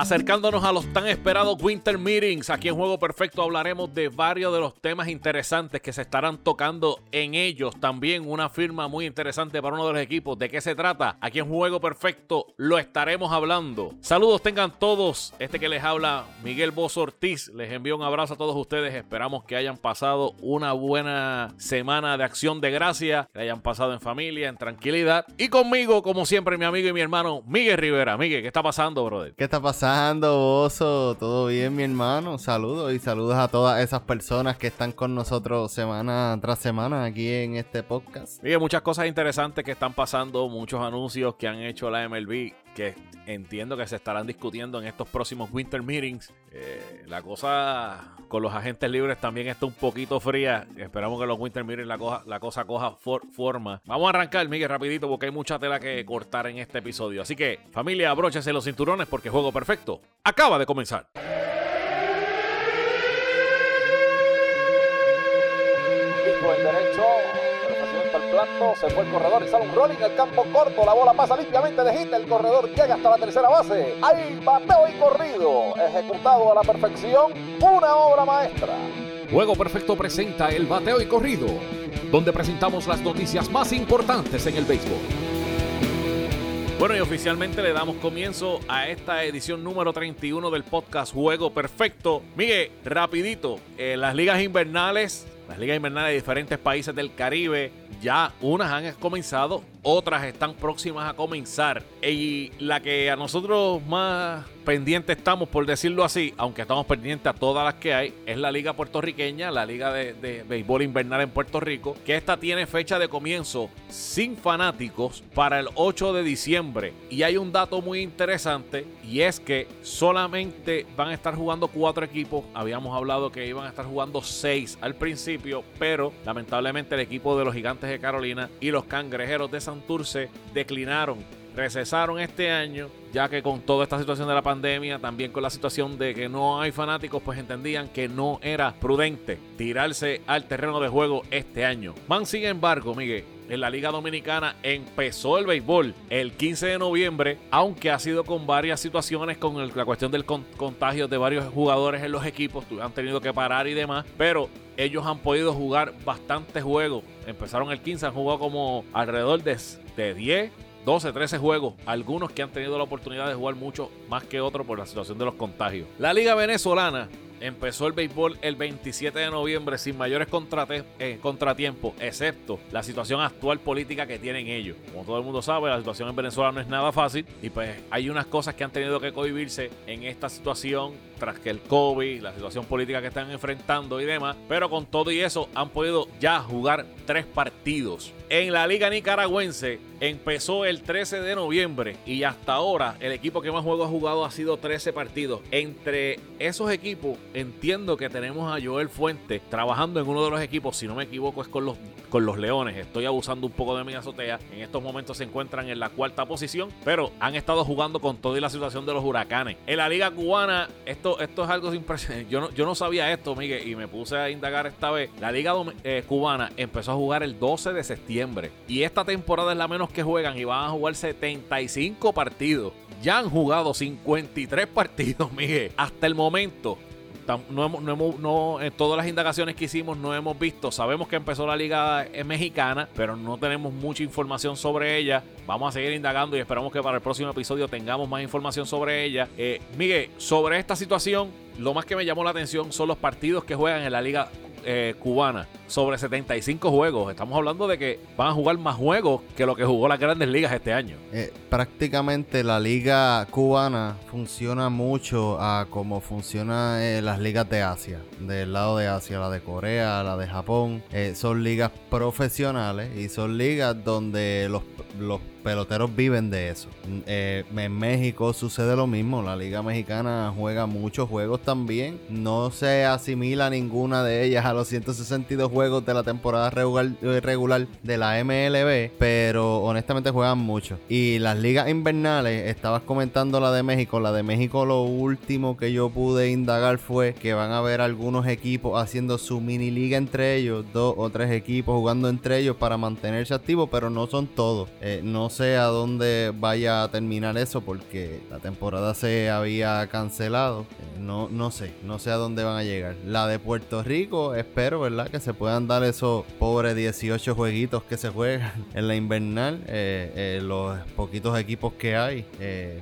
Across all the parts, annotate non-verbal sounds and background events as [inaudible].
Acercándonos a los tan esperados Winter Meetings, aquí en Juego Perfecto hablaremos de varios de los temas interesantes que se estarán tocando en ellos. También una firma muy interesante para uno de los equipos. ¿De qué se trata? Aquí en Juego Perfecto lo estaremos hablando. Saludos tengan todos. Este que les habla Miguel Bozo Ortiz. Les envío un abrazo a todos ustedes. Esperamos que hayan pasado una buena semana de acción de gracia. Que hayan pasado en familia, en tranquilidad. Y conmigo, como siempre, mi amigo y mi hermano Miguel Rivera. Miguel, ¿qué está pasando, brother? ¿Qué está pasando, Oso? ¿Todo bien, mi hermano? Saludos y saludos a todas esas personas que están con nosotros semana tras semana aquí en este podcast. Miguel, muchas cosas interesantes que están pasando, muchos anuncios que han hecho la MLB que entiendo que se estarán discutiendo en estos próximos Winter Meetings. Eh, la cosa con los agentes libres también está un poquito fría. Esperamos que los Winter Meetings la, la cosa coja forma. Vamos a arrancar, Miguel, rapidito porque hay mucha tela que cortar en este episodio. Así que, familia, abróchese los cinturones porque Juego Perfecto acaba de comenzar. derecho se fue el corredor y sale un rolling el campo corto, la bola pasa limpiamente de hit, el corredor llega hasta la tercera base, hay bateo y corrido, ejecutado a la perfección, una obra maestra. Juego Perfecto presenta el bateo y corrido, donde presentamos las noticias más importantes en el béisbol. Bueno, y oficialmente le damos comienzo a esta edición número 31 del podcast Juego Perfecto. Miguel, rapidito, eh, las ligas invernales, las ligas invernales de diferentes países del Caribe, ya unas han comenzado, otras están próximas a comenzar. Y la que a nosotros más pendientes estamos, por decirlo así, aunque estamos pendientes a todas las que hay, es la Liga Puertorriqueña, la Liga de, Béisbol Invernal en Puerto Rico, que esta tiene fecha de comienzo sin fanáticos para el 8 de diciembre. Y hay un dato muy interesante y es que solamente van a estar jugando cuatro equipos. Habíamos hablado que iban a estar jugando seis al principio, pero lamentablemente el equipo de los Gigantes de Carolina y los Cangrejeros de Santurce declinaron recesaron este año, ya que con toda esta situación de la pandemia, también con la situación de que no hay fanáticos, pues entendían que no era prudente tirarse al terreno de juego este año. Man, sin embargo, Miguel, en la Liga Dominicana empezó el béisbol el 15 de noviembre, aunque ha sido con varias situaciones con la cuestión del contagio de varios jugadores en los equipos, han tenido que parar y demás, pero ellos han podido jugar bastantes juegos. Empezaron el 15, han jugado como alrededor de, de 10 12, 13 juegos, algunos que han tenido la oportunidad de jugar mucho más que otros por la situación de los contagios. La Liga Venezolana empezó el béisbol el 27 de noviembre sin mayores eh, contratiempos, excepto la situación actual política que tienen ellos. Como todo el mundo sabe, la situación en Venezuela no es nada fácil y pues hay unas cosas que han tenido que cohibirse en esta situación tras que el COVID, la situación política que están enfrentando y demás, pero con todo y eso han podido ya jugar tres partidos. En la Liga Nicaragüense empezó el 13 de noviembre y hasta ahora el equipo que más juegos ha jugado ha sido 13 partidos. Entre esos equipos entiendo que tenemos a Joel Fuente trabajando en uno de los equipos, si no me equivoco es con los, con los Leones. Estoy abusando un poco de mi azotea. En estos momentos se encuentran en la cuarta posición, pero han estado jugando con toda la situación de los huracanes. En la liga cubana, esto, esto es algo impresionante. Yo no, yo no sabía esto, Miguel, y me puse a indagar esta vez. La liga eh, cubana empezó a jugar el 12 de septiembre y esta temporada es la menos que juegan y van a jugar 75 partidos. Ya han jugado 53 partidos, Miguel. Hasta el momento no hemos, no hemos, no, en todas las indagaciones que hicimos no hemos visto. Sabemos que empezó la liga mexicana, pero no tenemos mucha información sobre ella. Vamos a seguir indagando y esperamos que para el próximo episodio tengamos más información sobre ella. Eh, Miguel, sobre esta situación, lo más que me llamó la atención son los partidos que juegan en la liga eh, cubana sobre 75 juegos. Estamos hablando de que van a jugar más juegos que lo que jugó las grandes ligas este año. Eh, prácticamente la liga cubana funciona mucho a como funciona eh, las ligas de Asia. Del lado de Asia, la de Corea, la de Japón. son ligas profesionales y son ligas donde los, los peloteros viven de eso. Eh, en México sucede lo mismo. La Liga Mexicana juega muchos juegos también. No se asimila ninguna de ellas a los 162 juegos de la temporada regular, eh, regular de la MLB, pero honestamente juegan mucho. Y las ligas invernales, estabas comentando la de México. La de México, lo último que yo pude indagar fue que van a haber algunos equipos haciendo su mini liga entre ellos, dos o tres equipos jugando entre ellos para mantenerse activos, pero no son todos. Eh, no sé a dónde vaya a terminar eso porque la temporada se había cancelado. Eh, no, no sé, no sé a dónde van a llegar. La de Puerto Rico, espero, ¿verdad? Que se puedan dar esos pobres 18 jueguitos que se juegan [laughs] en la invernal. Eh, los poquitos equipos que hay.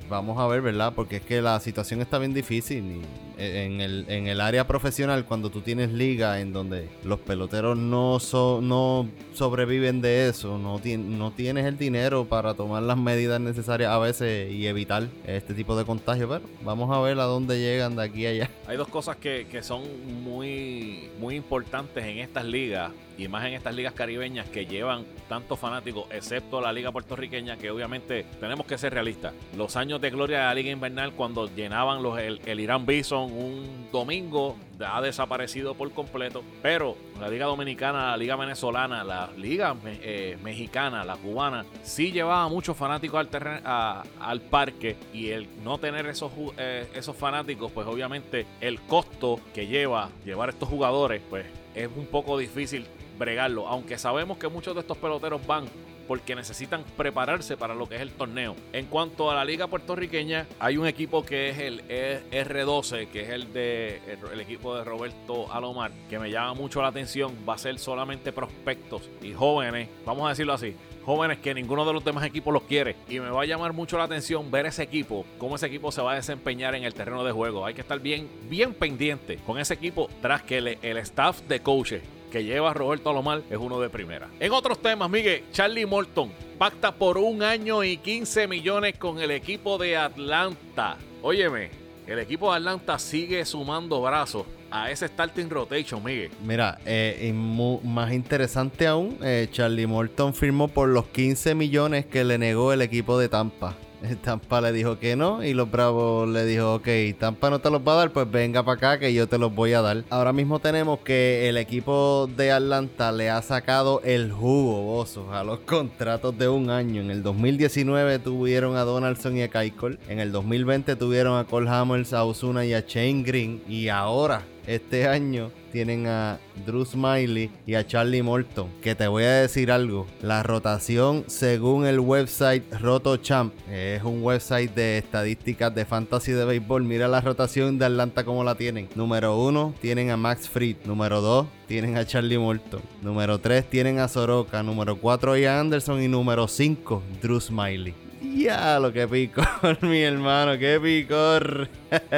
vamos a ver, ¿verdad? Porque es que la situación está bien difícil. Y en el, en el área profesional, cuando tú tienes liga en donde los peloteros no, so, no sobreviven de eso, no, no tienes el dinero para tomar las medidas necesarias a veces y evitar este tipo de contagio. Pero vamos a ver a dónde llegan de aquí a allá. Hay dos cosas que, que son muy, muy importantes en estas ligas y más en estas ligas caribeñas que llevan tantos fanáticos, excepto la liga puertorriqueña, que obviamente tenemos que ser realistas. Los años de gloria de la liga invernal, cuando llenaban los, el, Irán Bison un domingo, ha desaparecido por completo. Pero la liga dominicana, la liga venezolana, la liga eh, mexicana, la cubana, sí llevaba muchos fanáticos al, al parque y el no tener esos, eh, esos fanáticos, pues obviamente el costo que lleva llevar estos jugadores, pues es un poco difícil bregarlo. Aunque sabemos que muchos de estos peloteros van porque necesitan prepararse para lo que es el torneo. En cuanto a la liga puertorriqueña, hay un equipo que es el R12, que es el de el, equipo de Roberto Alomar, que me llama mucho la atención. Va a ser solamente prospectos y jóvenes, vamos a decirlo así, jóvenes que ninguno de los demás equipos los quiere. Y me va a llamar mucho la atención ver ese equipo, cómo ese equipo se va a desempeñar en el terreno de juego. Hay que estar bien, bien pendiente con ese equipo tras que el, el staff de coaches que lleva Roberto Alomar es uno de primera. En otros temas, Miguel, Charlie Morton pacta por un año y 15 millones con el equipo de Atlanta. Óyeme, el equipo de Atlanta sigue sumando brazos a ese starting rotation, Miguel. Mira, eh, más interesante aún, eh, Charlie Morton firmó por los 15 millones que le negó el equipo de Tampa. [laughs] Tampa le dijo que no y los Bravos le dijo, ok, Tampa no te los va a dar, pues venga para acá que yo te los voy a dar. Ahora mismo tenemos que el equipo de Atlanta le ha sacado el jugo, bozos, a los contratos de un año. En el 2019 tuvieron a Donaldson y a Keikol. En el 2020 tuvieron a Cole Hammers, a Osuna y a Shane Green. Y ahora este año tienen a Drew Smiley y a Charlie Morton. Que te voy a decir algo. La rotación según el website RotoChamp, es un website de estadísticas de fantasy de béisbol. Mira la rotación de Atlanta como la tienen. Número uno tienen a Max Fried. Número 2 tienen a Charlie Morton. Número 3 tienen a Soroka. Número 4 a Anderson. Y número 5 Drew Smiley. Ya, lo que picor, [laughs] mi hermano, qué picor.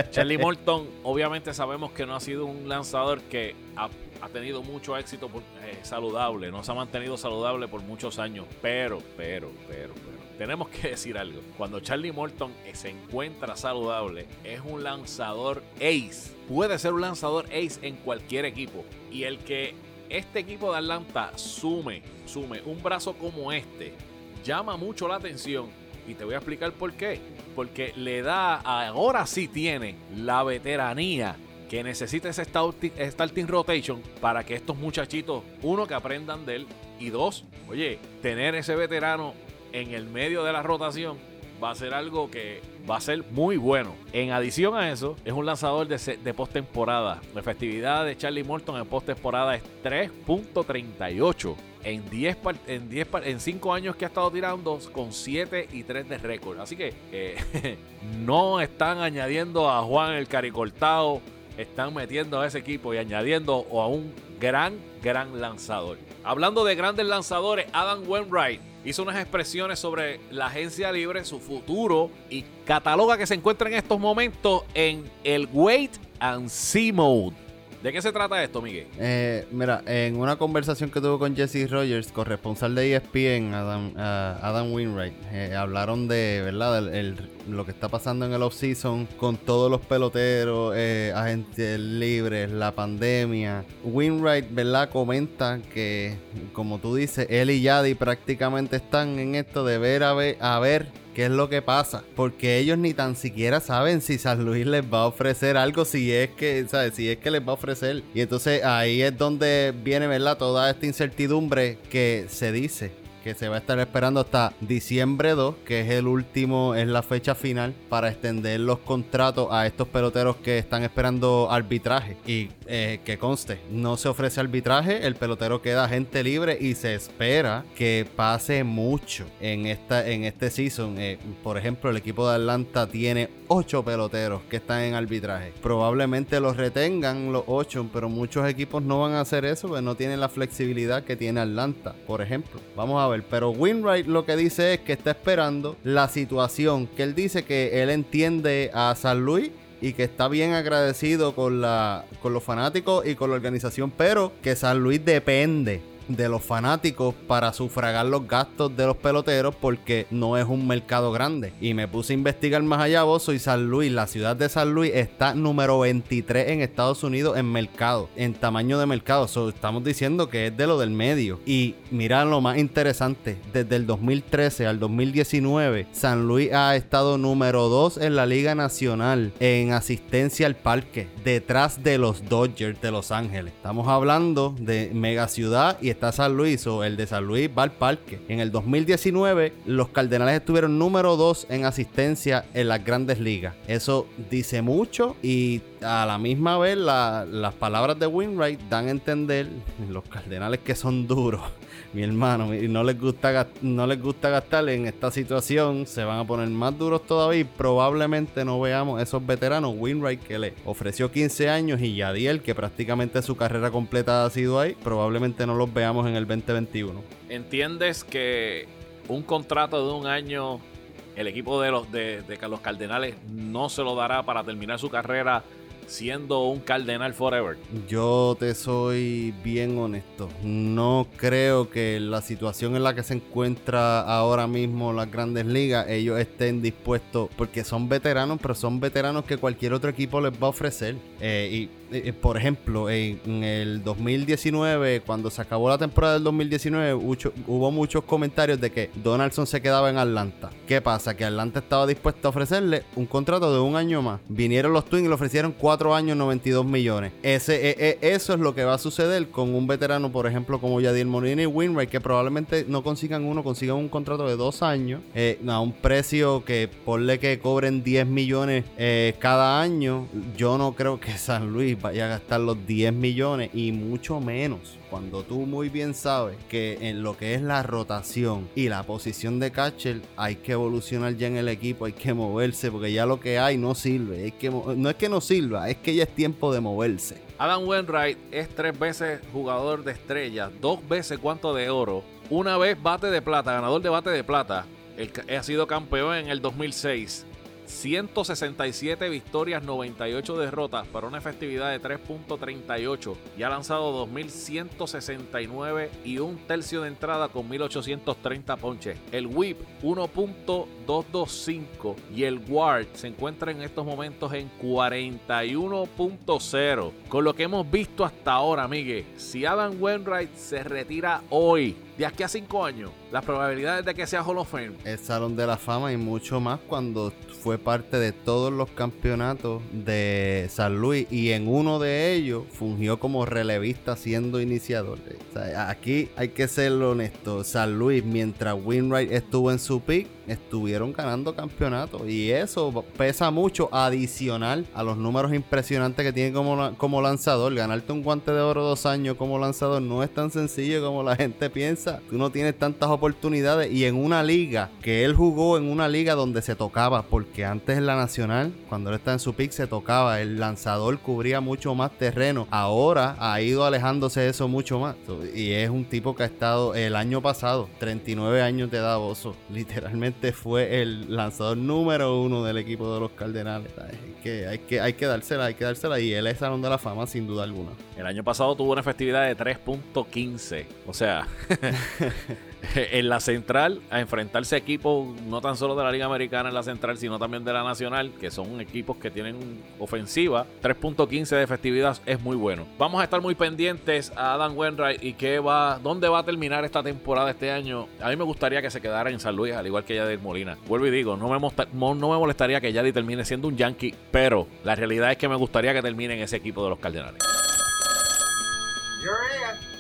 Charlie Morton, obviamente sabemos que no ha sido un lanzador que ha, tenido mucho éxito eh, saludable, no se ha mantenido saludable por muchos años, pero, pero, pero, pero. Tenemos que decir algo. Cuando Charlie Morton se encuentra saludable, es un lanzador ace. Puede ser un lanzador ace en cualquier equipo. Y el que este equipo de Atlanta sume, sume un brazo como este, llama mucho la atención y te voy a explicar por qué. Porque le da, ahora sí tiene la veteranía que necesita ese starting, rotation para que estos muchachitos, uno, que aprendan de él y dos, oye, tener ese veterano en el medio de la rotación va a ser algo que va a ser muy bueno. En adición a eso, es un lanzador de, de postemporada. La efectividad de Charlie Morton en postemporada es 3.38 en 10 en 10 en 5 años que ha estado tirando con 7 y 3 de récord. Así que eh, [laughs] no están añadiendo a Juan el Caricortado, están metiendo a ese equipo y añadiendo a un gran, gran lanzador. Hablando de grandes lanzadores, Adam Wainwright hizo unas expresiones sobre la agencia libre, su futuro y cataloga que se encuentra en estos momentos en el wait and see mode. ¿De qué se trata esto, Miguel? Eh, mira, en una conversación que tuvo con Jesse Rogers, corresponsal de ESPN, Adam, Adam Winwright, eh, hablaron de, ¿verdad? Lo que está pasando en el off-season con todos los peloteros, eh, agentes libres, la pandemia. Winwright, ¿verdad? Comenta que, como tú dices, él y Yadi prácticamente están en esto de ver a ver, a ver qué es lo que pasa. Porque ellos ni tan siquiera saben si San Luis les va a ofrecer algo, si es que, ¿sabes? Si es que les va a ofrecer. Y entonces ahí es donde viene, ¿verdad? Toda esta incertidumbre que se dice que se va a estar esperando hasta diciembre 2, que es el último, es la fecha final para extender los contratos a estos peloteros que están esperando arbitraje. Y eh, que conste, no se ofrece arbitraje, el pelotero queda gente libre y se espera que pase mucho en, esta, en este season. Eh, por ejemplo, el equipo de Atlanta tiene 8 peloteros que están en arbitraje. Probablemente los retengan los 8, pero muchos equipos no van a hacer eso, porque no tienen la flexibilidad que tiene Atlanta, por ejemplo. Vamos a ver, pero Winwright lo que dice es que está esperando la situación, que él dice que él entiende a San Luis y que está bien agradecido con, la, con los fanáticos y con la organización, pero que San Luis depende de los fanáticos para sufragar los gastos de los peloteros porque no es un mercado grande. Y me puse a investigar más allá, vos soy San Luis, la ciudad de San Luis está número 23 en Estados Unidos en mercado, en tamaño de mercado. estamos diciendo que es de lo del medio. Y mira lo más interesante, desde el 2013 al 2019, San Luis ha estado número 2 en la Liga Nacional en asistencia al parque, detrás de los Dodgers de Los Ángeles. Estamos hablando de mega ciudad y está San Luis o el de San Luis va al parque. En el 2019 los Cardenales estuvieron número 2 en asistencia en las grandes ligas. Eso dice mucho y a la misma vez las palabras de Winwright dan a entender los Cardenales que son duros [laughs] mi hermano, y no les gusta no les gusta gastar en esta situación, se van a poner más duros todavía probablemente no veamos esos veteranos, Winwright que le ofreció 15 años y Yadiel que prácticamente su carrera completa ha sido ahí, probablemente no los veamos en el 2021. ¿Entiendes que un contrato de un año el equipo de los de los Cardenales no se lo dará para terminar su carrera siendo un cardenal forever? Yo te soy bien honesto. No creo que la situación en la que se encuentra ahora mismo las grandes ligas, ellos estén dispuestos, porque son veteranos, pero son veteranos que cualquier otro equipo les va a ofrecer. Eh, y eh, eh, por ejemplo, en, el 2019, cuando se acabó la temporada del 2019, hubo muchos comentarios de que Donaldson se quedaba en Atlanta. ¿Qué pasa? Que Atlanta estaba dispuesto a ofrecerle un contrato de un año más. Vinieron los Twins y le ofrecieron cuatro años, 92 millones. Ese, eh, eso es lo que va a suceder con un veterano, por ejemplo, como Yadier Molina y Winwright, que probablemente no consigan uno, consigan un contrato de dos años a un precio que ponle que cobren 10 millones cada año. Yo no creo que [laughs] San Luis vaya a gastar los 10 millones y mucho menos cuando tú muy bien sabes que en lo que es la rotación y la posición de catcher hay que evolucionar ya en el equipo, hay que moverse porque ya lo que hay no sirve, no es que no sirva, es que ya es tiempo de moverse. Adam Wainwright es tres veces jugador de estrella, dos veces cuanto de oro, una vez bate de plata, ganador de bate de plata, ha sido campeón en el 2006 167 victorias, 98 derrotas para una efectividad de 3.38 y ha lanzado 2169 y un tercio de entrada con 1830 ponches. El whip 1.225 y el guard se encuentra en estos momentos en 41.0. Con lo que hemos visto hasta ahora, Miguel, si Adam Wainwright se retira hoy, de aquí a cinco años, las probabilidades de que sea Hall of. El Salón de la Fama y mucho más cuando fue parte de todos los campeonatos de San Luis y en uno de ellos fungió como relevista siendo iniciador. aquí hay que ser honesto. San Luis, mientras Winwright estuvo en su pick, estuvieron ganando campeonatos y eso pesa mucho adicional a los números impresionantes que tiene como, como lanzador. Ganarte un guante de oro dos años como lanzador no es tan sencillo como la gente piensa. Tú no tienes tantas oportunidades y en una liga que él jugó en una liga donde se tocaba, porque antes en la nacional, cuando él está en su pick, se tocaba. El lanzador cubría mucho más terreno. Ahora ha ido alejándose de eso mucho más. Y es un tipo que ha estado el año pasado, 39 años de edad, Bozo. Literalmente fue el lanzador número uno del equipo de los Cardenales. Hay que, hay que, hay que dársela, hay que dársela. Y él es Salón de la Fama, sin duda alguna. El año pasado tuvo una efectividad de 3.15. O sea, [laughs] [laughs] en la central a enfrentarse a equipos no tan solo de la Liga Americana en la central, sino también de la Nacional, que son equipos que tienen ofensiva. 3.15 de efectividad es muy bueno. Vamos a estar muy pendientes a Adam Wainwright y qué va, dónde va a terminar esta temporada este año. A mí me gustaría que se quedara en San Luis, al igual que Yadier Molina. Vuelvo y digo, no me, molestaría que Yadier termine siendo un Yankee, pero la realidad es que me gustaría que termine en ese equipo de los Cardenales. Y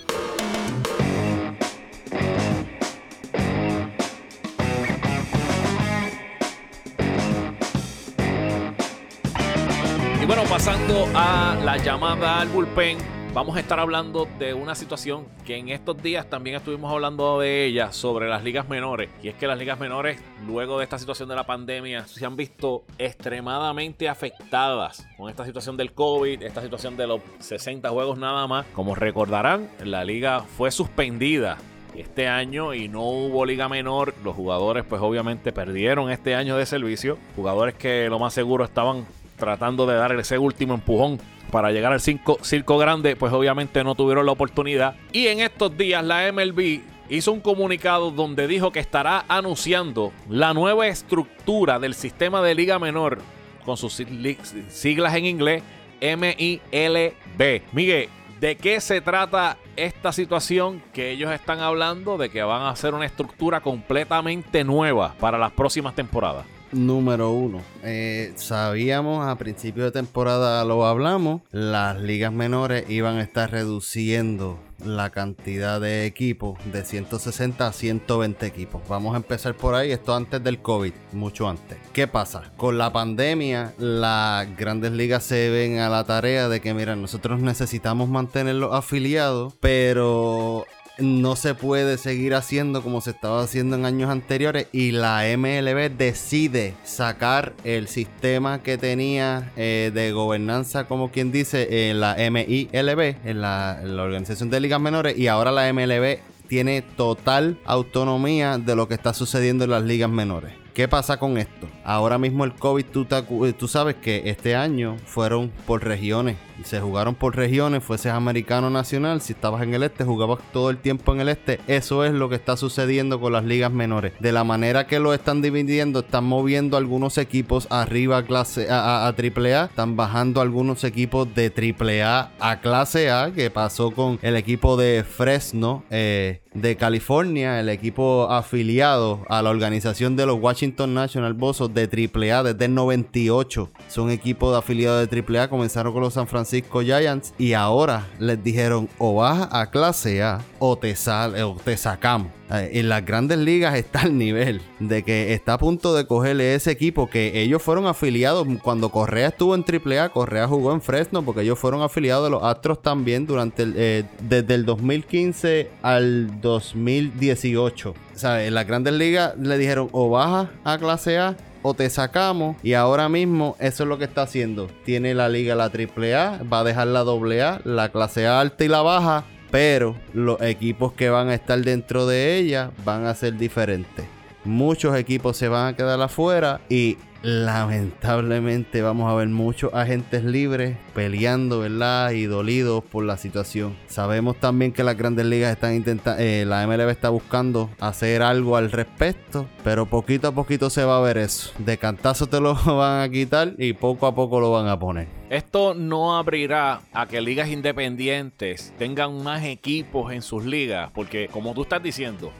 a la llamada al bullpen, vamos a estar hablando de una situación que en estos días también estuvimos hablando de ella sobre las ligas menores. Y es que las ligas menores, luego de esta situación de la pandemia, se han visto extremadamente afectadas con esta situación del COVID, esta situación de los 60 juegos nada más. Como recordarán, la liga fue suspendida este año y no hubo liga menor. Los jugadores pues obviamente perdieron este año de servicio. Jugadores que lo más seguro estaban tratando de dar ese último empujón para llegar al circo, circo grande, pues obviamente no tuvieron la oportunidad. Y en estos días la MLB hizo un comunicado donde dijo que estará anunciando la nueva estructura del sistema de liga menor con sus siglas en inglés MILB. Miguel, ¿de qué se trata esta situación que ellos están hablando de que van a hacer una estructura completamente nueva para las próximas temporadas? Número uno. Eh, sabíamos a principio de temporada, lo hablamos, las ligas menores iban a estar reduciendo la cantidad de equipos de 160 a 120 equipos. Vamos a empezar por ahí, esto antes del COVID, mucho antes. ¿Qué pasa? Con la pandemia, las grandes ligas se ven a la tarea de que, mira, nosotros necesitamos mantenerlos afiliados, pero no se puede seguir haciendo como se estaba haciendo en años anteriores y la MLB decide sacar el sistema que tenía eh, de gobernanza, como quien dice, en la MILB, en la, en la Organización de Ligas Menores, y ahora la MLB tiene total autonomía de lo que está sucediendo en las ligas menores. ¿Qué pasa con esto? Ahora mismo el COVID, tú, tú sabes que este año fueron por regiones se jugaron por regiones, fueses americano nacional, si estabas en el este, jugabas todo el tiempo en el este. Eso es lo que está sucediendo con las ligas menores. De la manera que lo están dividiendo, están moviendo algunos equipos arriba a clase a, a, AAA, están bajando algunos equipos de AAA a clase A, que pasó con el equipo de Fresno eh, de California, el equipo afiliado a la organización de los Washington National Bossos de AAA desde el 98. Son equipos de afiliados de AAA, comenzaron con los San Francisco Giants y ahora les dijeron o vas a clase A o te, sal, o te sacamos. Eh, en las grandes ligas está el nivel de que está a punto de cogerle ese equipo que ellos fueron afiliados cuando Correa estuvo en AAA, Correa jugó en Fresno porque ellos fueron afiliados de los Astros también durante el, eh, desde el 2015 al 2018. O sea, en las grandes ligas le dijeron o baja a clase A o te sacamos. Y ahora mismo eso es lo que está haciendo. Tiene la liga la AAA, va a dejar la AA, la clase A alta y la baja. Pero los equipos que van a estar dentro de ella van a ser diferentes. Muchos equipos se van a quedar afuera y lamentablemente vamos a ver muchos agentes libres peleando, ¿verdad? Y dolidos por la situación. Sabemos también que las grandes ligas están intentando, eh, la MLB está buscando hacer algo al respecto, pero poquito a poquito se va a ver eso. De cantazo te lo [laughs] van a quitar y poco a poco lo van a poner. Esto no abrirá a que ligas independientes tengan más equipos en sus ligas, porque como tú estás diciendo,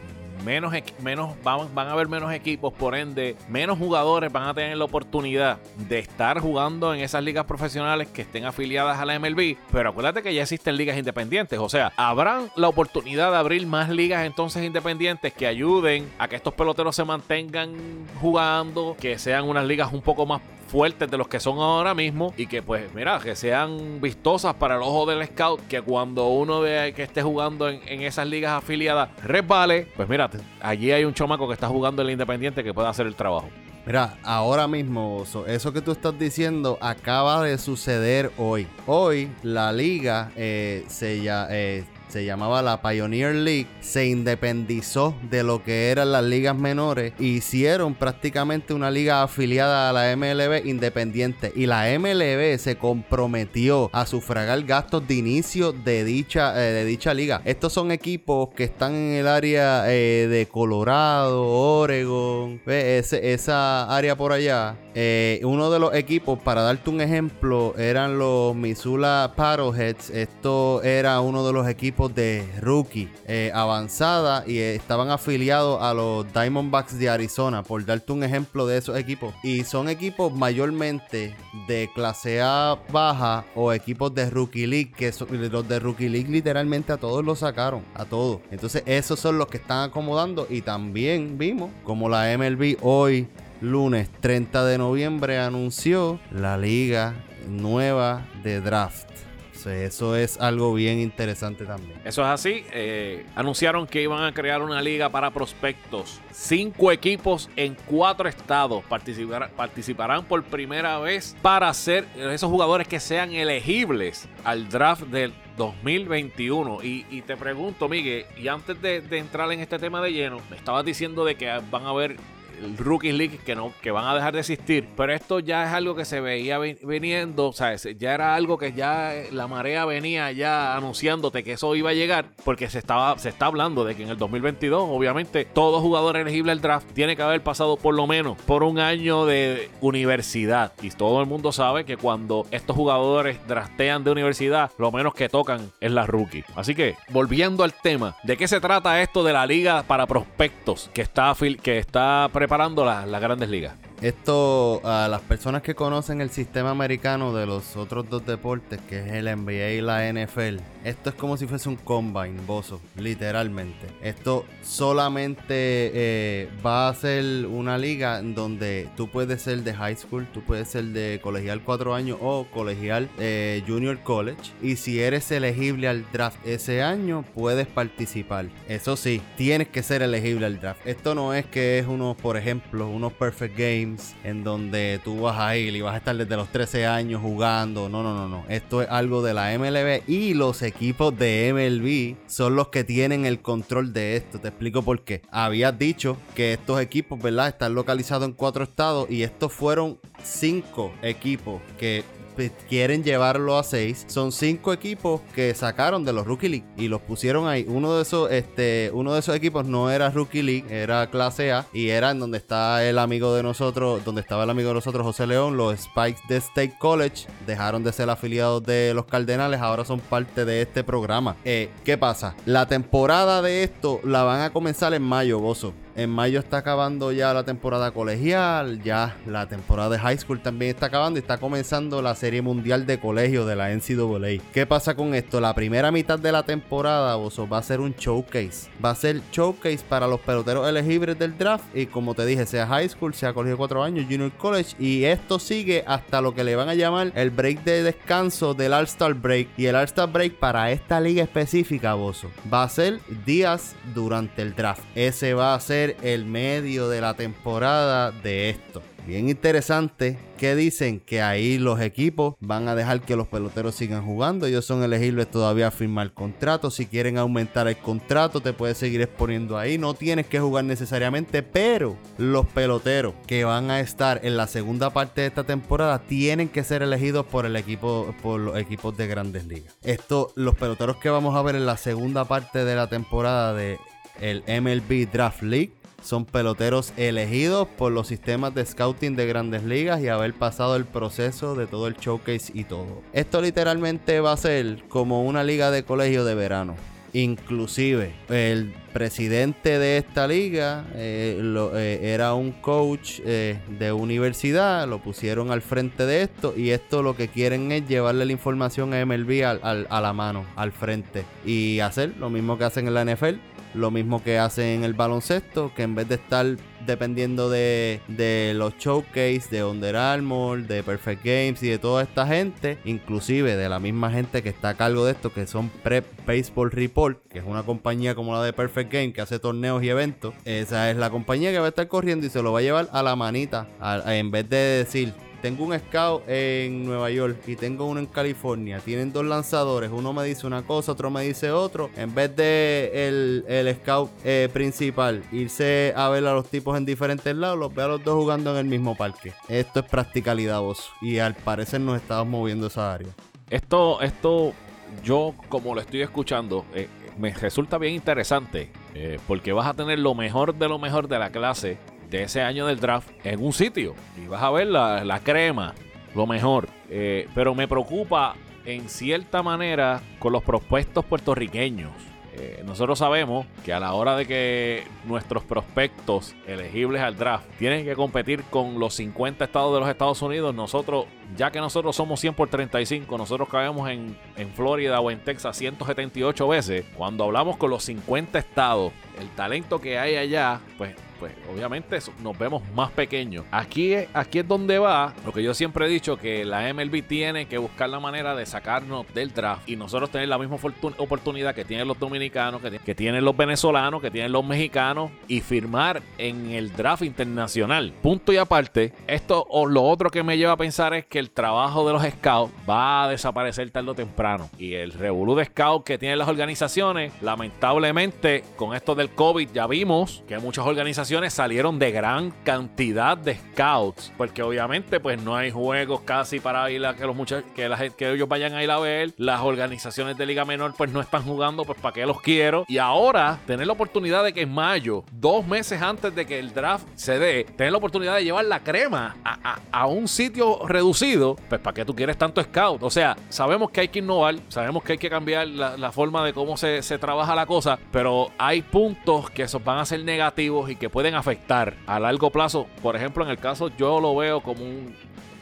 menos, menos van, van a haber menos equipos, por ende, menos jugadores van a tener la oportunidad de estar jugando en esas ligas profesionales que estén afiliadas a la MLB. Pero acuérdate que ya existen ligas independientes, o sea, habrán la oportunidad de abrir más ligas entonces independientes que ayuden a que estos peloteros se mantengan jugando, que sean unas ligas un poco más fuertes de los que son ahora mismo y que pues mira, que sean vistosas para el ojo del scout, que cuando uno ve que esté jugando en, en esas ligas afiliadas resbale, pues mira, allí hay un chomaco que está jugando en el Independiente que puede hacer el trabajo. Mira, ahora mismo, eso que tú estás diciendo acaba de suceder hoy. Hoy la liga eh, se, ya, eh, se llamaba la Pioneer League, se independizó de lo que eran las ligas menores e hicieron prácticamente una liga afiliada a la MLB independiente. Y la MLB se comprometió a sufragar gastos de inicio de dicha, eh, de dicha liga. Estos son equipos que están en el área eh, de Colorado, Oregon, esa área por allá. Eh, uno de los equipos, para darte un ejemplo, eran los Missoula Paddleheads. Esto era uno de los equipos de rookie eh, avanzada y estaban afiliados a los Diamondbacks de Arizona, por darte un ejemplo de esos equipos. Y son equipos mayormente de clase A baja o equipos de Rookie League, que los de Rookie League literalmente a todos los sacaron, a todos. Entonces esos son los que están acomodando y también vimos como la MLB hoy lunes 30 de noviembre anunció la liga nueva de draft. Eso es algo bien interesante también. Eso es así. eh, anunciaron que iban a crear una liga para prospectos. Cinco equipos en cuatro estados participar- participarán por primera vez para ser esos jugadores que sean elegibles al draft del 2021. Y, y te pregunto, Miguel, y antes de, de entrar en este tema de lleno, me estabas diciendo de que van a haber Rookie League que no que van a dejar de existir. Pero esto ya es algo que se veía viniendo o sea ya era algo que ya eh, la marea venía ya anunciándote que eso iba a llegar porque se estaba se está hablando de que en el 2022 obviamente todo jugador elegible al draft tiene que haber pasado por lo menos por un año de universidad. Y todo el mundo sabe que cuando estos jugadores draftean de universidad lo menos que tocan es la rookie. Así que volviendo al tema de qué se trata esto de la liga para prospectos que está que está la- las grandes ligas Esto, a las personas que conocen el sistema americano de los otros dos deportes, que es el NBA y la NFL, esto es como si fuese un combine, bozo, literalmente. Esto solamente eh, va a ser una liga donde tú puedes ser de high school, tú puedes ser de colegial 4 años o colegial eh, junior college. Y si eres elegible al draft ese año, puedes participar. Eso sí, tienes que ser elegible al draft. Esto no es que es unos, por ejemplo, unos perfect games en donde tú vas a ir y vas a estar desde los 13 años jugando. No, no, no, no. Esto es algo de la MLB y los equipos de MLB son los que tienen el control de esto. Te explico por qué. Habías dicho que estos equipos, ¿verdad? Están localizados en cuatro estados y estos fueron cinco equipos que quieren llevarlo a 6. Son cinco equipos que sacaron de los Rookie League y los pusieron ahí. Uno de esos, este, uno de esos equipos no era Rookie League, era clase A y era en donde está el amigo de nosotros, donde estaba el amigo de nosotros, José León, los Spikes de State College. Dejaron de ser afiliados de los Cardenales, ahora son parte de este programa. Eh, ¿Qué pasa? La temporada de esto la van a comenzar en mayo, Bozo. En mayo está acabando ya la temporada colegial, ya la temporada de high school también está acabando y está comenzando la serie mundial de colegio de la NCAA. ¿Qué pasa con esto? La primera mitad de la temporada, Bozo, va a ser un showcase. Va a ser showcase para los peloteros elegibles del draft y como te dije, sea high school, sea colegio de 4 años, junior college y esto sigue hasta lo que le van a llamar el break de descanso del All-Star Break y el All-Star Break para esta liga específica, Bozo, va a ser días durante el draft. Ese va a ser el medio de la temporada de esto. Bien interesante que dicen que ahí los equipos van a dejar que los peloteros sigan jugando. Ellos son elegibles todavía a firmar contrato. Si quieren aumentar el contrato, te puedes seguir exponiendo ahí. No tienes que jugar necesariamente, pero los peloteros que van a estar en la segunda parte de esta temporada tienen que ser elegidos por el equipo, por los equipos de grandes ligas. Esto, los peloteros que vamos a ver en la segunda parte de la temporada de el MLB Draft League son peloteros elegidos por los sistemas de scouting de grandes ligas y haber pasado el proceso de todo el showcase y todo. Esto literalmente va a ser como una liga de colegio de verano. Inclusive el presidente de esta liga eh, eh, era un coach eh, de universidad, lo pusieron al frente de esto y esto lo que quieren es llevarle la información a MLB a la mano, al frente y hacer lo mismo que hacen en la NFL, lo mismo que hacen en el baloncesto, que en vez de estar dependiendo de, de los showcase, de Under Armour, de Perfect Games y de toda esta gente, inclusive de la misma gente que está a cargo de esto, que son Prep Baseball Report, que es una compañía como la de Perfect Game que hace torneos y eventos, esa es la compañía que va a estar corriendo y se lo va a llevar a la manita, en vez de decir... Tengo un scout en Nueva York y tengo uno en California. Tienen dos lanzadores. Uno me dice una cosa, otro me dice otro. En vez de el, el scout eh, principal irse a ver a los tipos en diferentes lados, los ve a los dos jugando en el mismo parque. Esto es practicalidad, vos. Y al parecer nos estamos moviendo esa área. Esto, esto, yo como lo estoy escuchando, eh, me resulta bien interesante. eh, porque vas a tener lo mejor de lo mejor de la clase de ese año del draft en un sitio. Y vas a ver la, la crema, lo mejor. Eh, pero me preocupa en cierta manera con los prospectos puertorriqueños. Eh, nosotros sabemos que a la hora de que nuestros prospectos elegibles al draft tienen que competir con los 50 estados de los Estados Unidos, nosotros, ya que nosotros somos 100 por 35, nosotros caemos en, en Florida o en Texas 178 veces. Cuando hablamos con los 50 estados el talento que hay allá, pues pues obviamente nos vemos más pequeños. Aquí, aquí es donde va lo que yo siempre he dicho, que la MLB tiene que buscar la manera de sacarnos del draft y nosotros tener la misma oportunidad que tienen los dominicanos, que, tienen los venezolanos, que tienen los mexicanos y firmar en el draft internacional. Punto y aparte, esto o lo otro que me lleva a pensar es que el trabajo de los scouts va a desaparecer tarde o temprano. Y el revolú de scouts que tienen las organizaciones, lamentablemente con esto del COVID ya vimos que muchas organizaciones salieron de gran cantidad de scouts, porque obviamente pues no hay juegos casi para ir a que los muchachos que, la, que ellos vayan a ir a ver. Las organizaciones de Liga Menor pues no están jugando, pues para qué los quiero. Y ahora tener la oportunidad de que en mayo, dos meses antes de que el draft se dé, tener la oportunidad de llevar la crema a, un sitio reducido, pues para qué tú quieres tanto scout. O sea, sabemos que hay que innovar, sabemos que hay que cambiar la, forma de cómo se, se trabaja la cosa, pero hay puntos que esos van a ser negativos y que pueden pueden afectar a largo plazo. Por ejemplo, en el caso yo lo veo como un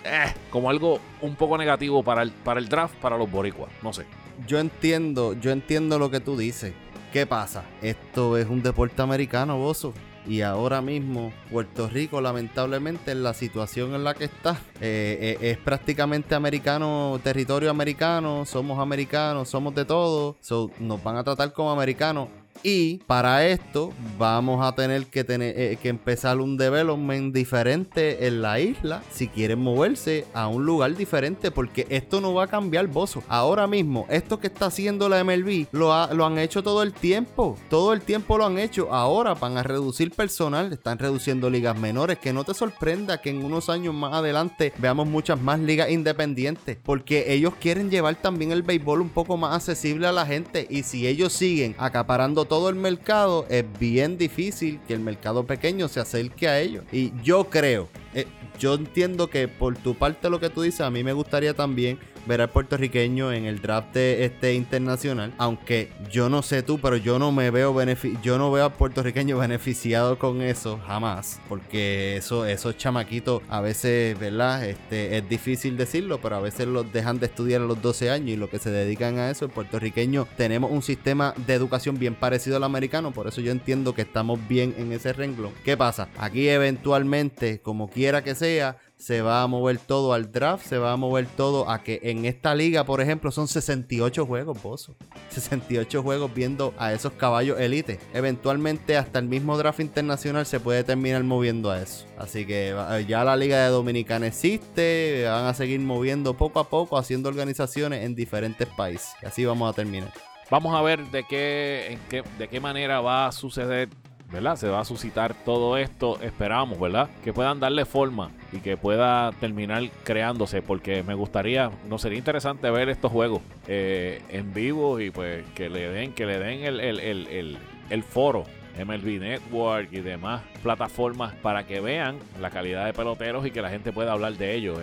eh, como algo un poco negativo para el, para el draft para los boricuas, no sé. Yo entiendo, yo entiendo lo que tú dices. ¿Qué pasa? Esto es un deporte americano, Bozo. Y ahora mismo Puerto Rico, lamentablemente, en la situación en la que está, eh, eh, es prácticamente americano, territorio americano, somos americanos, somos de todo, nos van a tratar como americanos. Y para esto vamos a tener que, tener, eh, que empezar un development diferente en la isla si quieren moverse a un lugar diferente porque esto no va a cambiar bozo. Ahora mismo, esto que está haciendo la MLB lo, lo han hecho todo el tiempo. Todo el tiempo lo han hecho. Ahora van a reducir personal, están reduciendo ligas menores. Que no te sorprenda que en unos años más adelante veamos muchas más ligas independientes porque ellos quieren llevar también el béisbol un poco más accesible a la gente y si ellos siguen acaparando todo el mercado, es bien difícil que el mercado pequeño se acerque a ellos. Y yo creo, eh, yo entiendo que por tu parte lo que tú dices, a mí me gustaría también ver al puertorriqueño en el draft este internacional. Aunque yo no sé tú, pero yo no me veo yo no veo al puertorriqueño [laughs] beneficiado con eso jamás. Porque eso, esos chamaquitos a veces, ¿verdad? Este, es difícil decirlo, pero a veces los dejan de estudiar a los 12 años y lo que se dedican a eso, el puertorriqueño, tenemos un sistema de educación bien parecido al americano. Por eso yo entiendo que estamos bien en ese renglón. ¿Qué pasa? Aquí eventualmente, como quiera que sea, se va a mover todo al draft, se va a mover todo a que en esta liga, por ejemplo, son 68 juegos, Bozo. 68 juegos viendo a esos caballos elite. Eventualmente hasta el mismo draft internacional se puede terminar moviendo a eso. Así que ya la liga de Dominicana existe, van a seguir moviendo poco a poco, haciendo organizaciones en diferentes países. Y así vamos a terminar. Vamos a ver de qué, qué, de qué manera va a suceder ¿verdad? Se va a suscitar todo esto, esperamos, ¿verdad? Que puedan darle forma y que pueda terminar creándose, porque me gustaría, no sería interesante ver estos juegos eh, en vivo y pues que le den, que le den el, el, el, el foro MLB Network y demás plataformas para que vean la calidad de peloteros y que la gente pueda hablar de ellos.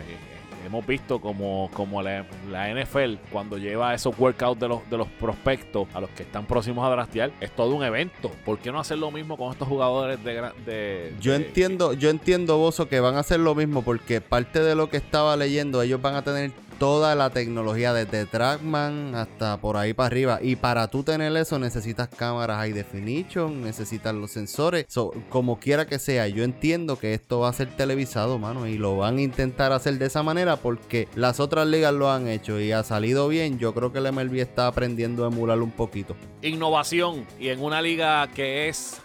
Hemos visto como, como la, NFL cuando lleva esos workouts de los, de los prospectos a los que están próximos a draftear, es todo un evento. ¿Por qué no hacer lo mismo con estos jugadores de... de yo entiendo, yo entiendo, Bozo, que van a hacer lo mismo porque parte de lo que estaba leyendo, ellos van a tener toda la tecnología desde Trackman hasta por ahí para arriba. Y para tú tener eso necesitas cámaras high definition, necesitas los sensores. como quiera que sea, yo entiendo que esto va a ser televisado, mano. Y lo van a intentar hacer de esa manera porque las otras ligas lo han hecho y ha salido bien. Yo creo que el MLB está aprendiendo a emularlo un poquito. Innovación. Y en una liga que es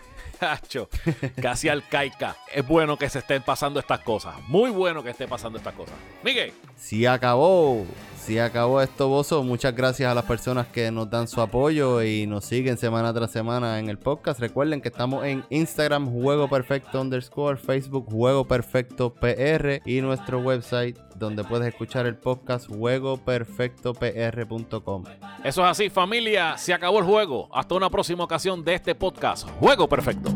casi alcaica. Es bueno que se estén pasando estas cosas. Muy bueno que esté pasando estas cosas. Miguel. Sí acabó. Sí acabó esto, Bozo. Muchas gracias a las personas que nos dan su apoyo y nos siguen semana tras semana en el podcast. Recuerden que estamos en Instagram, Juego Perfecto underscore, Facebook, Juego Perfecto PR y nuestro website donde puedes escuchar el podcast juegoperfectopr.com. Eso es así, familia. Se acabó el juego. Hasta una próxima ocasión de este podcast. Juego Perfecto.